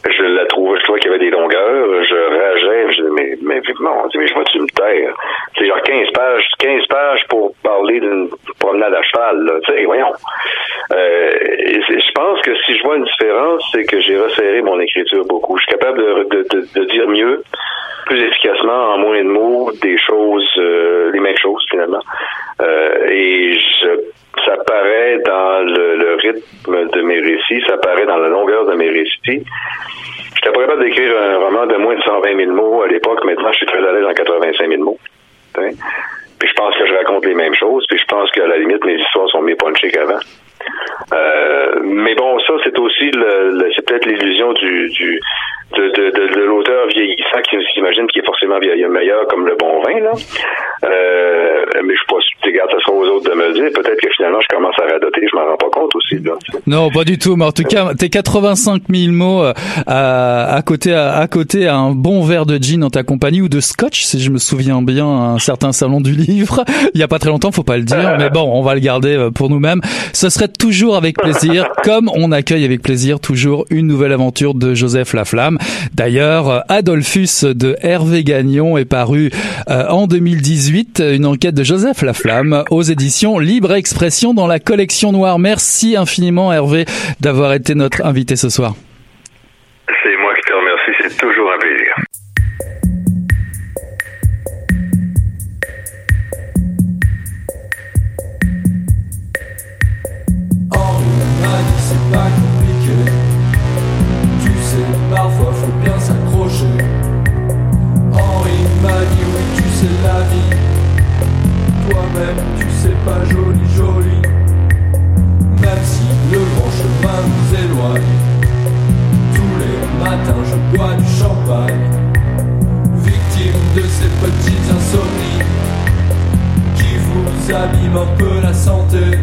je la trouvais, je trouvais qu'il y avait des longueurs, je je mais, mais, Dieu, mais je vois-tu me taire? C'est genre 15 pages, 15 pages pour parler d'une promenade à cheval, là, tu sais, voyons. Euh, je pense que si je vois une différence, c'est que j'ai resserré mon écriture beaucoup. Je suis capable de dire mieux, plus efficacement, en moins de mots, des choses, euh, les mêmes choses, finalement. Euh, et je ça paraît dans le, le, rythme de mes récits, ça paraît dans la longueur de mes récits. J'étais pas capable d'écrire un roman de moins de 120 000 mots à l'époque. Maintenant, je suis très à l'aise en 85 000 mots. Puis je pense que je raconte les mêmes choses. Puis je pense qu'à la limite, mes histoires sont mieux punchées qu'avant. Euh, mais bon, ça, c'est aussi le, le c'est peut-être l'illusion du, du de, de, de, de l'auteur vieillissant qui s'imagine qu'il est forcément meilleur comme le bon vin. Là. Euh, mais je pas sûr, regarde, ça sera aux autres de me dire. Peut-être que finalement, je commence à radoter, je m'en rends pas compte aussi. Là, non, pas du tout. Mais en tout cas, tes 85 000 mots euh, à, à côté à, à, côté à un bon verre de gin en ta compagnie ou de scotch, si je me souviens bien, à un certain salon du livre. Il y a pas très longtemps, faut pas le dire. mais bon, on va le garder euh, pour nous-mêmes. Ce serait toujours avec plaisir, comme on accueille avec plaisir toujours une nouvelle aventure de Joseph Laflamme. D'ailleurs, Adolphus de Hervé Gagnon est paru euh, en 2018, une enquête de Joseph Laflamme aux éditions Libre Expression dans la collection noire. Merci infiniment Hervé d'avoir été notre invité ce soir. C'est moi qui te remercie, c'est toujours un plaisir. parfois Toi-même tu sais pas joli joli. Même si le grand chemin nous éloigne. Tous les matins je bois du champagne. Victime de ces petites insomnies qui vous abîment un peu la santé.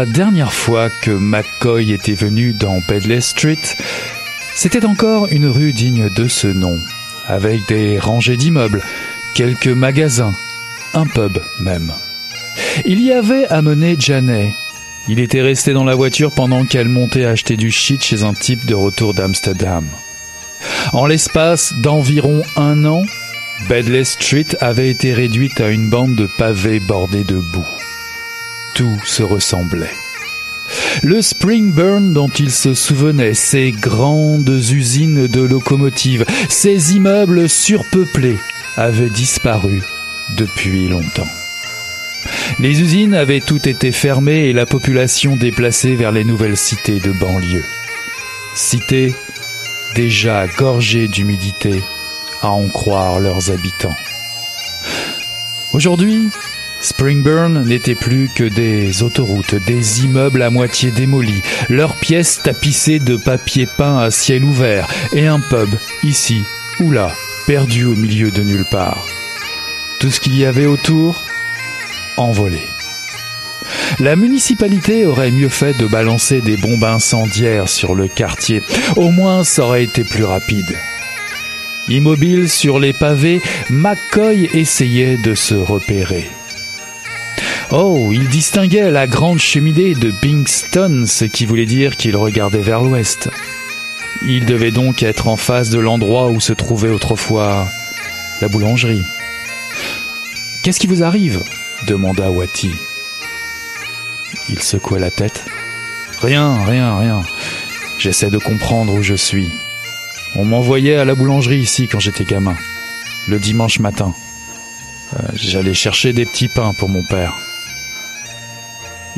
La dernière fois que McCoy était venu dans Bedley Street, c'était encore une rue digne de ce nom, avec des rangées d'immeubles, quelques magasins, un pub même. Il y avait amené Janet. Il était resté dans la voiture pendant qu'elle montait acheter du shit chez un type de retour d'Amsterdam. En l'espace d'environ un an, Bedley Street avait été réduite à une bande de pavés bordés de boue. Tout se ressemblait. Le Springburn dont il se souvenait, ces grandes usines de locomotives, ces immeubles surpeuplés, avaient disparu depuis longtemps. Les usines avaient toutes été fermées et la population déplacée vers les nouvelles cités de banlieue. Cités déjà gorgées d'humidité, à en croire leurs habitants. Aujourd'hui, Springburn n'était plus que des autoroutes, des immeubles à moitié démolis, leurs pièces tapissées de papier peint à ciel ouvert, et un pub, ici ou là, perdu au milieu de nulle part. Tout ce qu'il y avait autour, envolé. La municipalité aurait mieux fait de balancer des bombes incendiaires sur le quartier. Au moins, ça aurait été plus rapide. Immobile sur les pavés, McCoy essayait de se repérer. Oh, il distinguait la grande cheminée de Bingston, ce qui voulait dire qu'il regardait vers l'ouest. Il devait donc être en face de l'endroit où se trouvait autrefois la boulangerie. Qu'est-ce qui vous arrive? demanda Watty. Il secoua la tête. Rien, rien, rien. J'essaie de comprendre où je suis. On m'envoyait à la boulangerie ici quand j'étais gamin, le dimanche matin. Euh, J'allais chercher des petits pains pour mon père.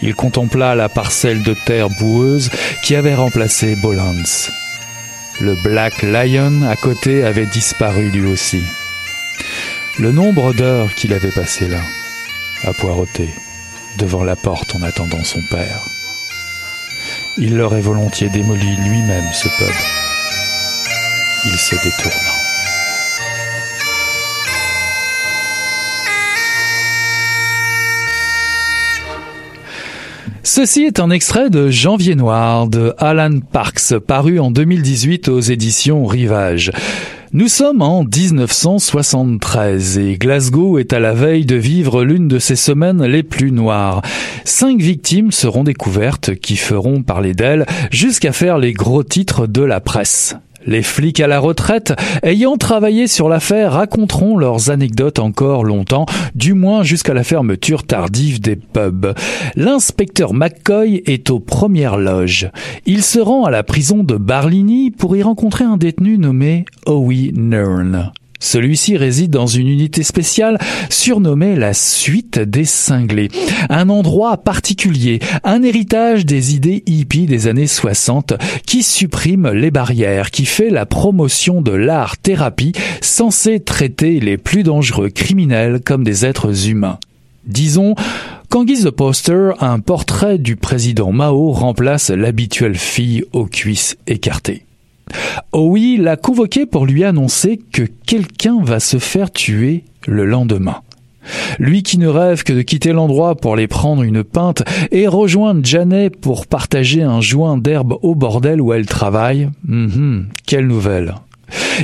Il contempla la parcelle de terre boueuse qui avait remplacé Bolans. Le Black Lion à côté avait disparu lui aussi. Le nombre d'heures qu'il avait passé là, à poireauter, devant la porte en attendant son père. Il l'aurait volontiers démoli lui-même, ce pub. Il se détourna. Ceci est un extrait de Janvier Noir de Alan Parks, paru en 2018 aux éditions Rivage. Nous sommes en 1973 et Glasgow est à la veille de vivre l'une de ses semaines les plus noires. Cinq victimes seront découvertes qui feront parler d'elles jusqu'à faire les gros titres de la presse. Les flics à la retraite, ayant travaillé sur l'affaire, raconteront leurs anecdotes encore longtemps, du moins jusqu'à la fermeture tardive des pubs. L'inspecteur McCoy est aux premières loges. Il se rend à la prison de Barligny pour y rencontrer un détenu nommé Howie Nern. Celui-ci réside dans une unité spéciale surnommée la Suite des Cinglés. Un endroit particulier, un héritage des idées hippies des années 60 qui supprime les barrières, qui fait la promotion de l'art thérapie censé traiter les plus dangereux criminels comme des êtres humains. Disons qu'en guise de poster, un portrait du président Mao remplace l'habituelle fille aux cuisses écartées. Howie l'a convoqué pour lui annoncer que quelqu'un va se faire tuer le lendemain. Lui qui ne rêve que de quitter l'endroit pour aller prendre une pinte et rejoindre Janet pour partager un joint d'herbe au bordel où elle travaille. Quelle nouvelle.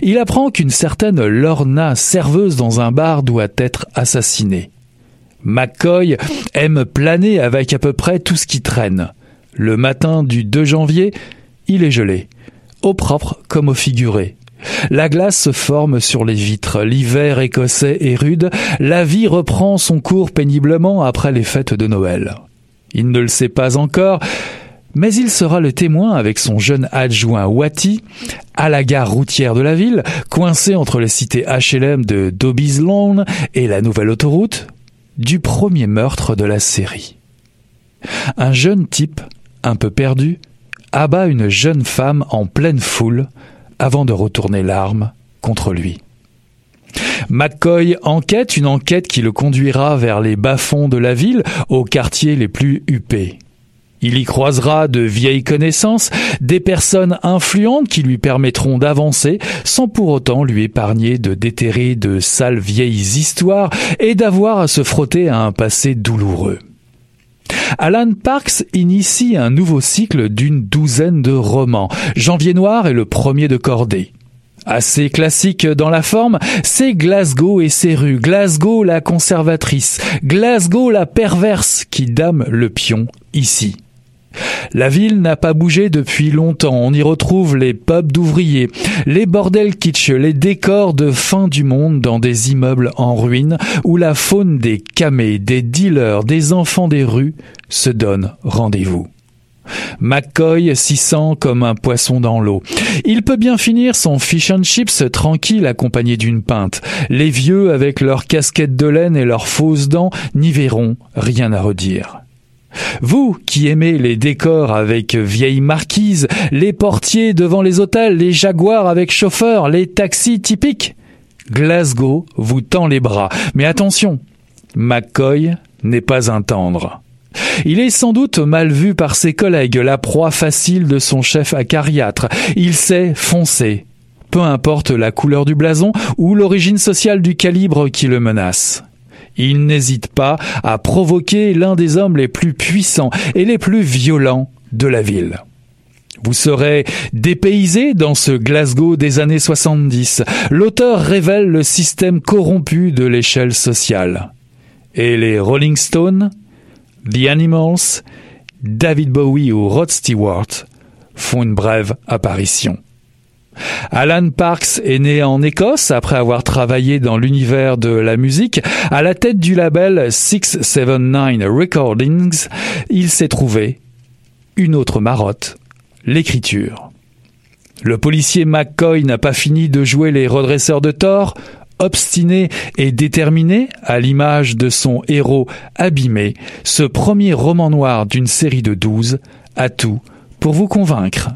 Il apprend qu'une certaine Lorna, serveuse dans un bar, doit être assassinée. McCoy aime planer avec à peu près tout ce qui traîne. Le matin du 2 janvier, il est gelé au propre comme au figuré. La glace se forme sur les vitres, l'hiver écossais est rude, la vie reprend son cours péniblement après les fêtes de Noël. Il ne le sait pas encore, mais il sera le témoin avec son jeune adjoint Watty, à la gare routière de la ville, coincé entre les cités HLM de Dobbys Lawn et la nouvelle autoroute, du premier meurtre de la série. Un jeune type, un peu perdu, abat une jeune femme en pleine foule avant de retourner l'arme contre lui. McCoy enquête une enquête qui le conduira vers les bas-fonds de la ville, aux quartiers les plus huppés. Il y croisera de vieilles connaissances, des personnes influentes qui lui permettront d'avancer sans pour autant lui épargner de déterrer de sales vieilles histoires et d'avoir à se frotter à un passé douloureux. Alan Parks initie un nouveau cycle d'une douzaine de romans. Janvier Noir est le premier de cordée. Assez classique dans la forme, c'est Glasgow et ses rues, Glasgow la conservatrice, Glasgow la perverse qui dame le pion ici. La ville n'a pas bougé depuis longtemps. On y retrouve les pubs d'ouvriers, les bordels kitsch, les décors de fin du monde dans des immeubles en ruine où la faune des camés, des dealers, des enfants des rues se donne rendez-vous. McCoy s'y sent comme un poisson dans l'eau. Il peut bien finir son fish and chips tranquille accompagné d'une pinte. Les vieux, avec leurs casquettes de laine et leurs fausses dents, n'y verront rien à redire. Vous qui aimez les décors avec vieilles marquises, les portiers devant les hôtels, les jaguars avec chauffeur, les taxis typiques, Glasgow vous tend les bras. Mais attention, McCoy n'est pas un tendre. Il est sans doute mal vu par ses collègues, la proie facile de son chef acariâtre. Il sait foncer. Peu importe la couleur du blason ou l'origine sociale du calibre qui le menace. Il n'hésite pas à provoquer l'un des hommes les plus puissants et les plus violents de la ville. Vous serez dépaysé dans ce Glasgow des années 70. L'auteur révèle le système corrompu de l'échelle sociale. Et les Rolling Stones The Animals, David Bowie ou Rod Stewart font une brève apparition. Alan Parks est né en Écosse après avoir travaillé dans l'univers de la musique. À la tête du label 679 Recordings, il s'est trouvé une autre marotte, l'écriture. Le policier McCoy n'a pas fini de jouer les redresseurs de tort obstiné et déterminé, à l'image de son héros abîmé, ce premier roman noir d'une série de douze a tout pour vous convaincre.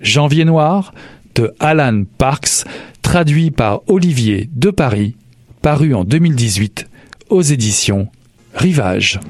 Janvier noir de Alan Parks, traduit par Olivier de Paris, paru en 2018 aux éditions Rivage.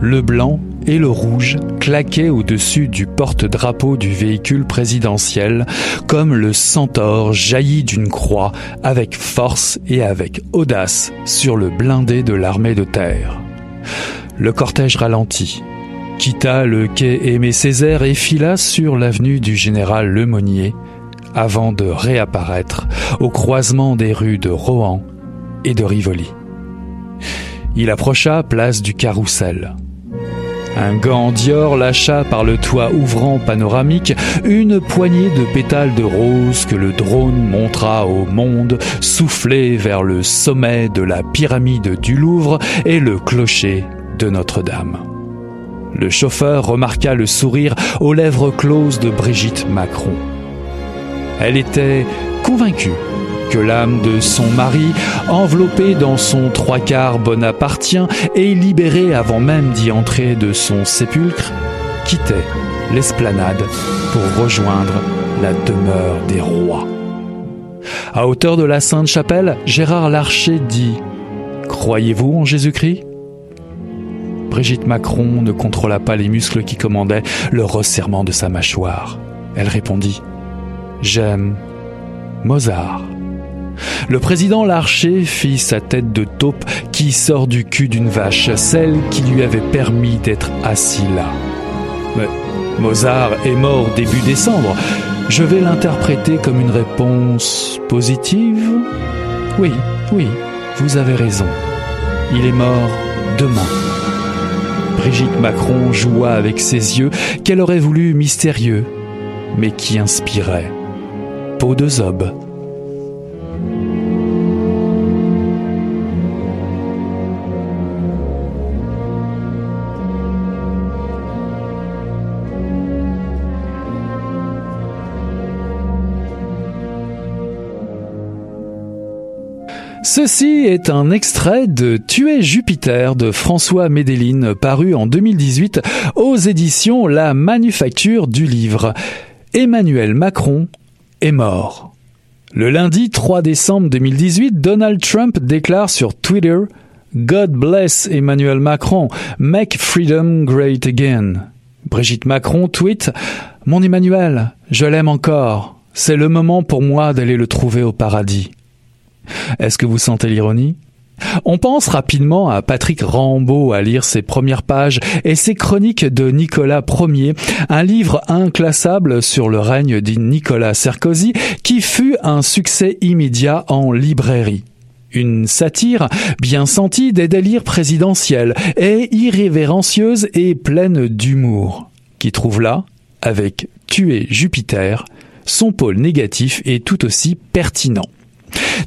Le blanc et le rouge claquaient au-dessus du porte-drapeau du véhicule présidentiel comme le centaure jaillit d'une croix avec force et avec audace sur le blindé de l'armée de terre. Le cortège ralentit, quitta le quai Aimé Césaire et fila sur l'avenue du général Lemonnier avant de réapparaître au croisement des rues de Rohan et de Rivoli. Il approcha place du Carrousel. Un gant Dior lâcha par le toit ouvrant panoramique une poignée de pétales de rose que le drone montra au monde, soufflé vers le sommet de la pyramide du Louvre et le clocher de Notre-Dame. Le chauffeur remarqua le sourire aux lèvres closes de Brigitte Macron. Elle était convaincue que l'âme de son mari, enveloppée dans son trois quarts bonapartien et libérée avant même d'y entrer de son sépulcre, quittait l'esplanade pour rejoindre la demeure des rois. À hauteur de la Sainte-Chapelle, Gérard Larcher dit Croyez-vous en Jésus-Christ? Brigitte Macron ne contrôla pas les muscles qui commandaient le resserrement de sa mâchoire. Elle répondit J'aime Mozart. Le président Larcher fit sa tête de taupe qui sort du cul d'une vache, celle qui lui avait permis d'être assis là. Mozart est mort début décembre. Je vais l'interpréter comme une réponse positive Oui, oui, vous avez raison. Il est mort demain. Brigitte Macron joua avec ses yeux qu'elle aurait voulu mystérieux, mais qui inspiraient. Peau de zob. Ceci est un extrait de Tuer Jupiter de François Médeline paru en 2018 aux éditions La Manufacture du Livre. Emmanuel Macron est mort. Le lundi 3 décembre 2018, Donald Trump déclare sur Twitter God bless Emmanuel Macron, make freedom great again. Brigitte Macron tweet Mon Emmanuel, je l'aime encore. C'est le moment pour moi d'aller le trouver au paradis. Est-ce que vous sentez l'ironie? On pense rapidement à Patrick Rambaud à lire ses premières pages et ses chroniques de Nicolas Ier, un livre inclassable sur le règne de Nicolas Sarkozy qui fut un succès immédiat en librairie. Une satire bien sentie des délires présidentiels et irrévérencieuse et pleine d'humour, qui trouve là, avec Tuer Jupiter, son pôle négatif est tout aussi pertinent.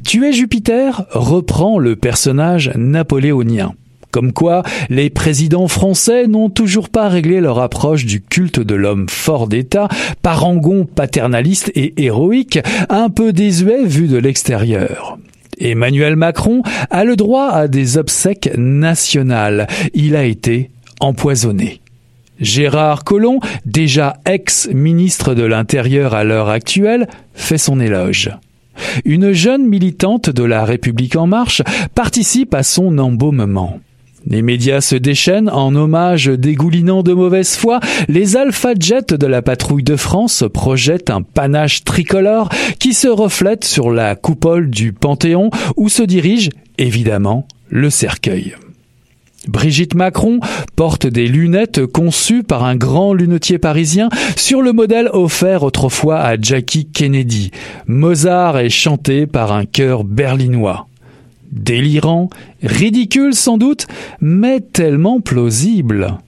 Tuer Jupiter reprend le personnage napoléonien. Comme quoi, les présidents français n'ont toujours pas réglé leur approche du culte de l'homme fort d'État, parangon paternaliste et héroïque, un peu désuet vu de l'extérieur. Emmanuel Macron a le droit à des obsèques nationales. Il a été empoisonné. Gérard Collomb, déjà ex-ministre de l'Intérieur à l'heure actuelle, fait son éloge. Une jeune militante de la République en marche participe à son embaumement. Les médias se déchaînent en hommage dégoulinant de mauvaise foi. Les Alpha Jets de la patrouille de France projettent un panache tricolore qui se reflète sur la coupole du Panthéon où se dirige, évidemment, le cercueil. Brigitte Macron porte des lunettes conçues par un grand lunetier parisien sur le modèle offert autrefois à Jackie Kennedy. Mozart est chanté par un chœur berlinois. Délirant, ridicule sans doute, mais tellement plausible.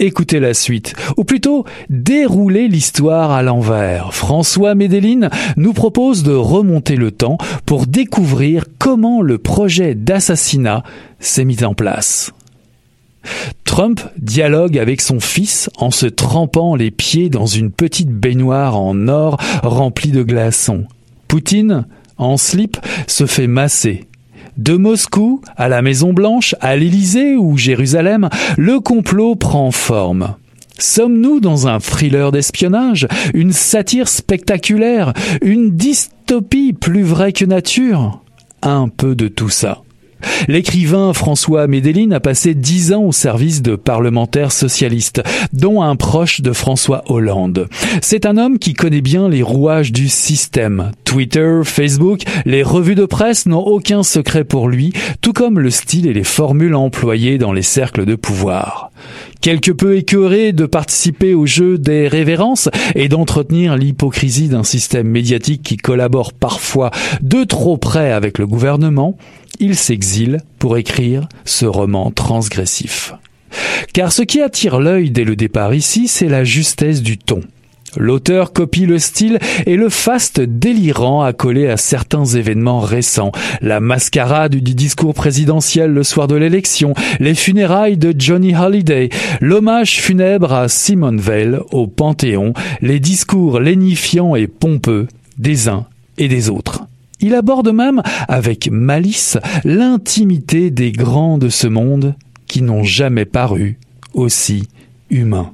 Écoutez la suite, ou plutôt déroulez l'histoire à l'envers. François Médeline nous propose de remonter le temps pour découvrir comment le projet d'assassinat s'est mis en place. Trump dialogue avec son fils en se trempant les pieds dans une petite baignoire en or remplie de glaçons. Poutine, en slip, se fait masser. De Moscou à la Maison Blanche, à l'Élysée ou Jérusalem, le complot prend forme. Sommes-nous dans un thriller d'espionnage, une satire spectaculaire, une dystopie plus vraie que nature? Un peu de tout ça. L'écrivain François Médeline a passé dix ans au service de parlementaires socialistes, dont un proche de François Hollande. C'est un homme qui connaît bien les rouages du système. Twitter, Facebook, les revues de presse n'ont aucun secret pour lui, tout comme le style et les formules employées dans les cercles de pouvoir. Quelque peu écœuré de participer au jeu des révérences et d'entretenir l'hypocrisie d'un système médiatique qui collabore parfois de trop près avec le gouvernement, il s'exile pour écrire ce roman transgressif. Car ce qui attire l'œil dès le départ ici, c'est la justesse du ton. L'auteur copie le style et le faste délirant accolé à certains événements récents. La mascarade du discours présidentiel le soir de l'élection, les funérailles de Johnny Holiday, l'hommage funèbre à Simone Veil au Panthéon, les discours lénifiants et pompeux des uns et des autres. Il aborde même avec malice l'intimité des grands de ce monde qui n'ont jamais paru aussi humains.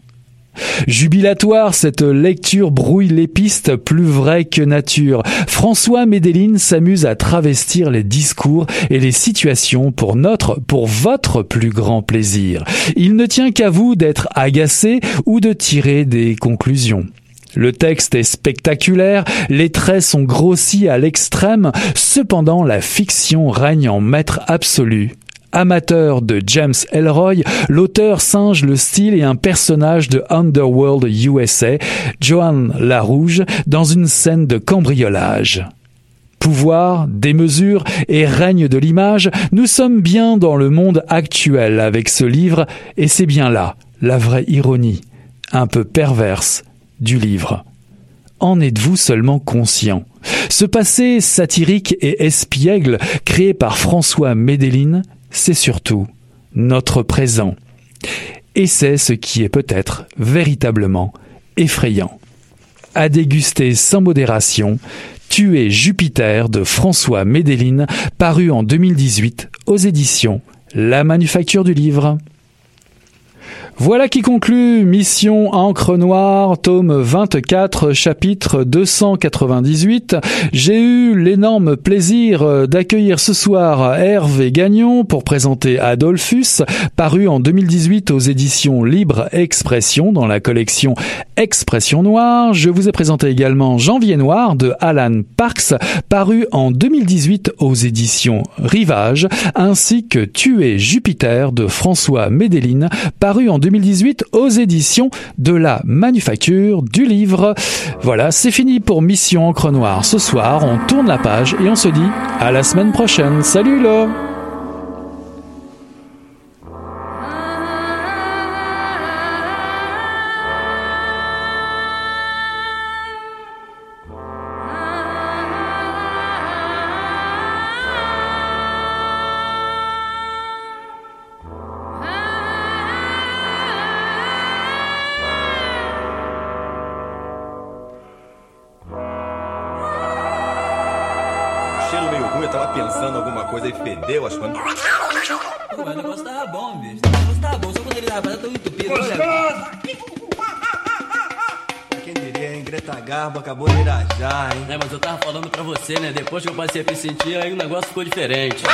Jubilatoire, cette lecture brouille les pistes plus vraies que nature. François Médeline s'amuse à travestir les discours et les situations pour notre, pour votre plus grand plaisir. Il ne tient qu'à vous d'être agacé ou de tirer des conclusions. Le texte est spectaculaire, les traits sont grossis à l'extrême, cependant la fiction règne en maître absolu. Amateur de James Elroy, l'auteur singe le style et un personnage de Underworld USA, Joan Larouge, dans une scène de cambriolage pouvoir, démesure et règne de l'image, nous sommes bien dans le monde actuel avec ce livre, et c'est bien là la vraie ironie, un peu perverse, du livre. En êtes-vous seulement conscient? Ce passé satirique et espiègle créé par François Médeline, c'est surtout notre présent. Et c'est ce qui est peut-être véritablement effrayant. À déguster sans modération, Tuer Jupiter de François Médeline, paru en 2018 aux éditions La Manufacture du Livre. Voilà qui conclut Mission Encre Noire, tome 24, chapitre 298. J'ai eu l'énorme plaisir d'accueillir ce soir Hervé Gagnon pour présenter Adolphus, paru en 2018 aux éditions Libre Expression dans la collection Expression Noire. Je vous ai présenté également Janvier Noir de Alan Parks, paru en 2018 aux éditions Rivage, ainsi que Tuer Jupiter de François Médeline, paru en 2018 aux éditions de la Manufacture du Livre. Voilà, c'est fini pour Mission Encre Noire. Ce soir, on tourne la page et on se dit à la semaine prochaine. Salut là Passei a me sentir, aí o negócio ficou diferente.